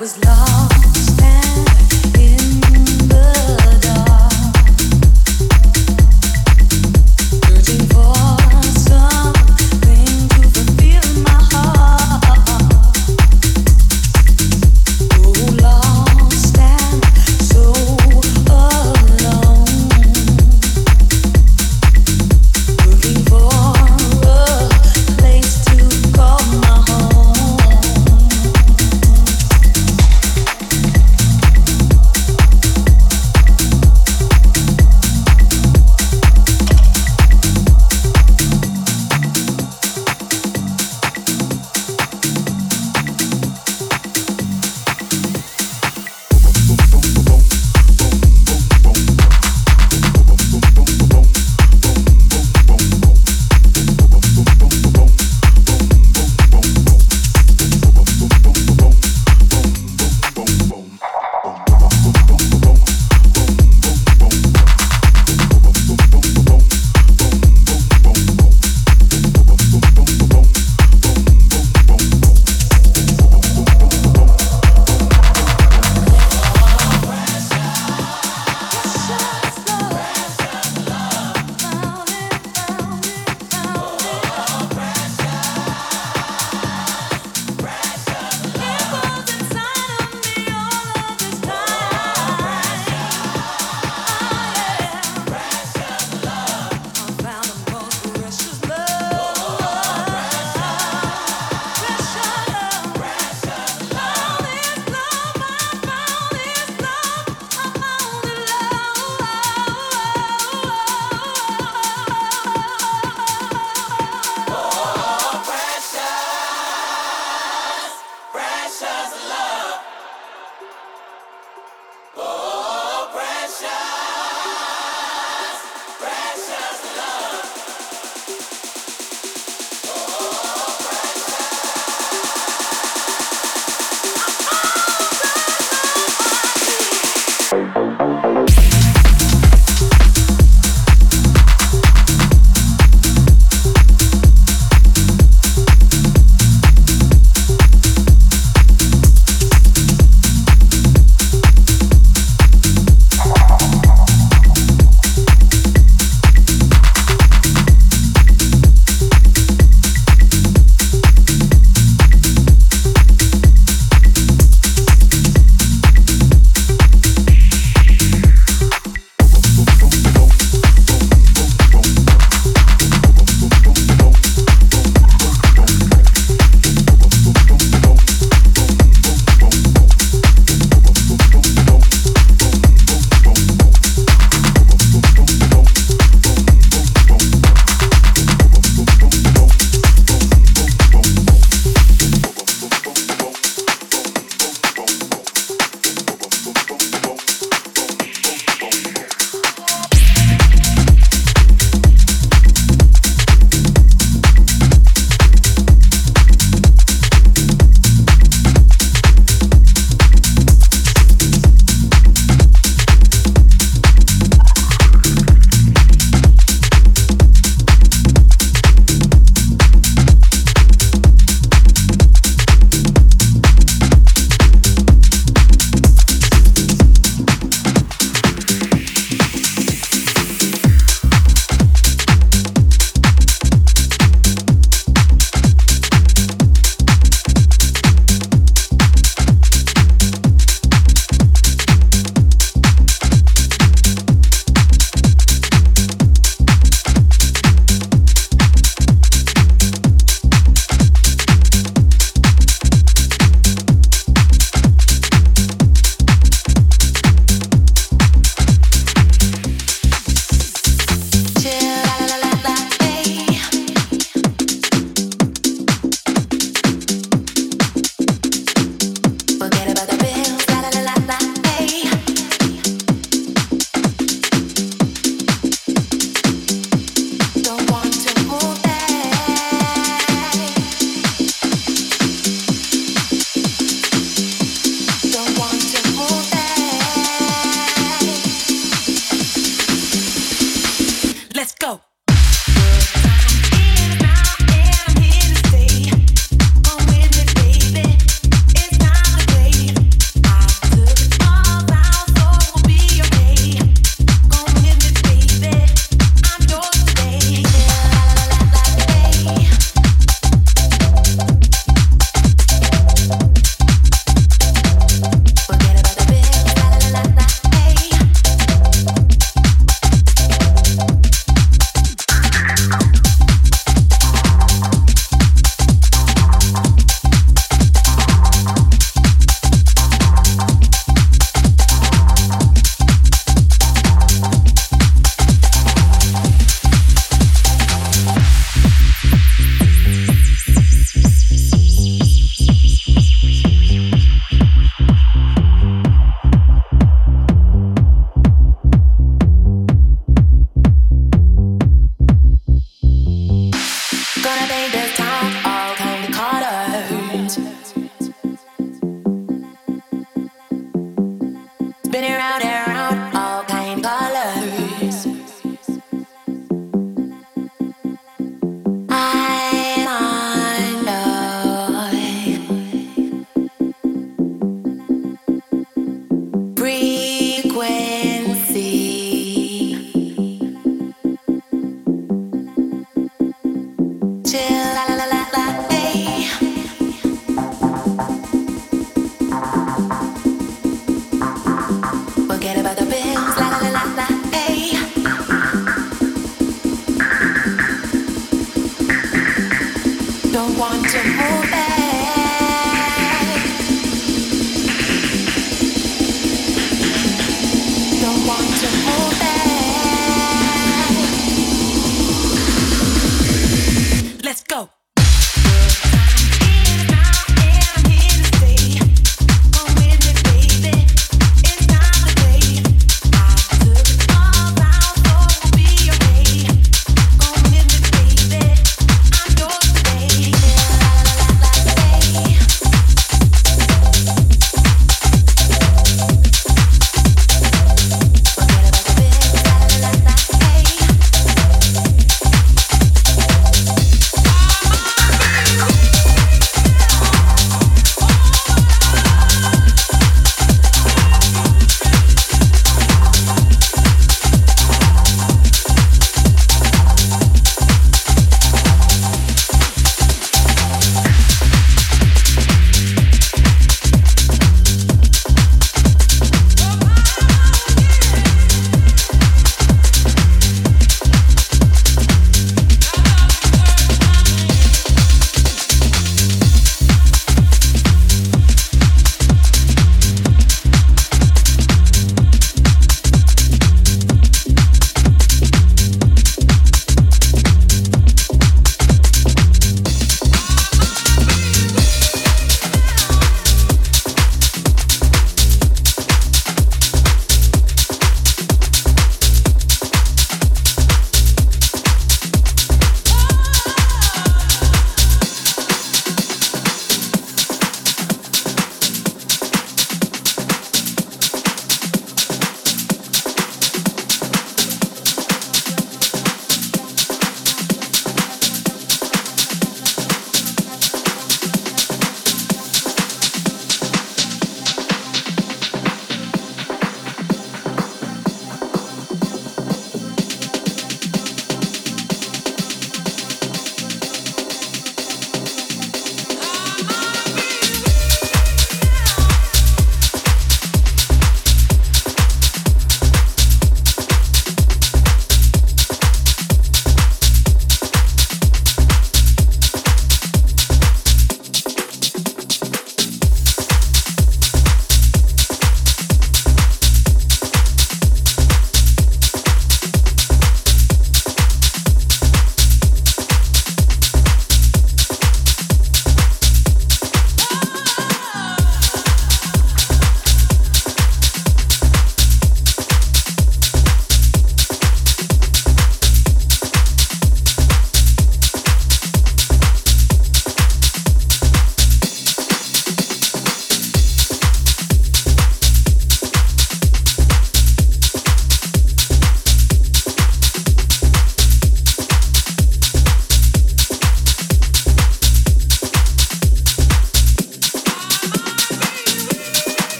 was lost.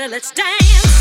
Everybody, let's dance.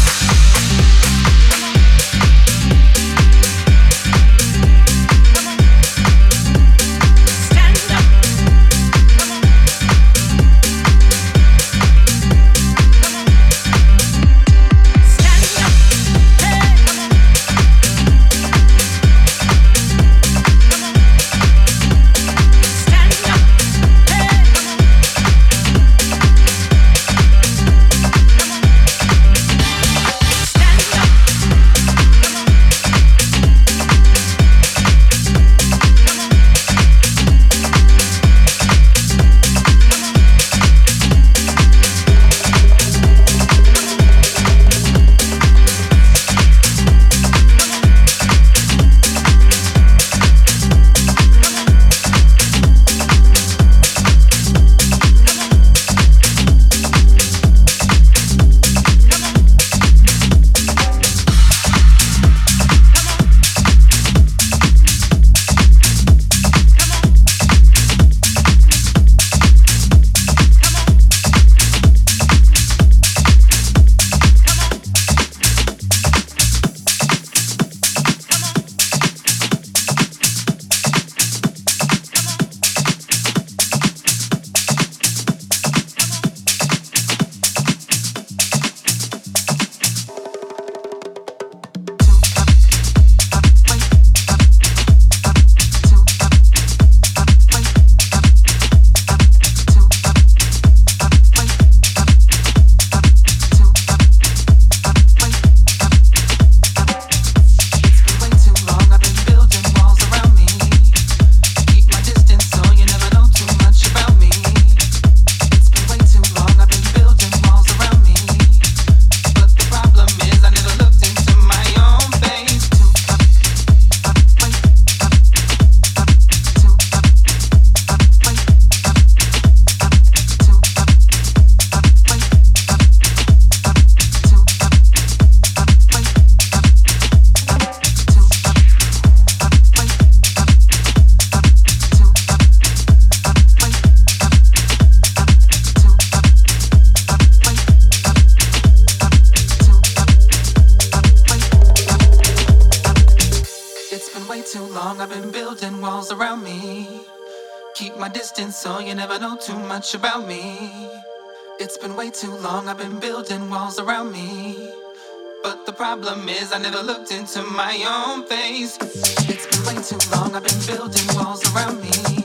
Much about me. It's been way too long, I've been building walls around me. But the problem is, I never looked into my own face. It's been way too long, I've been building walls around me.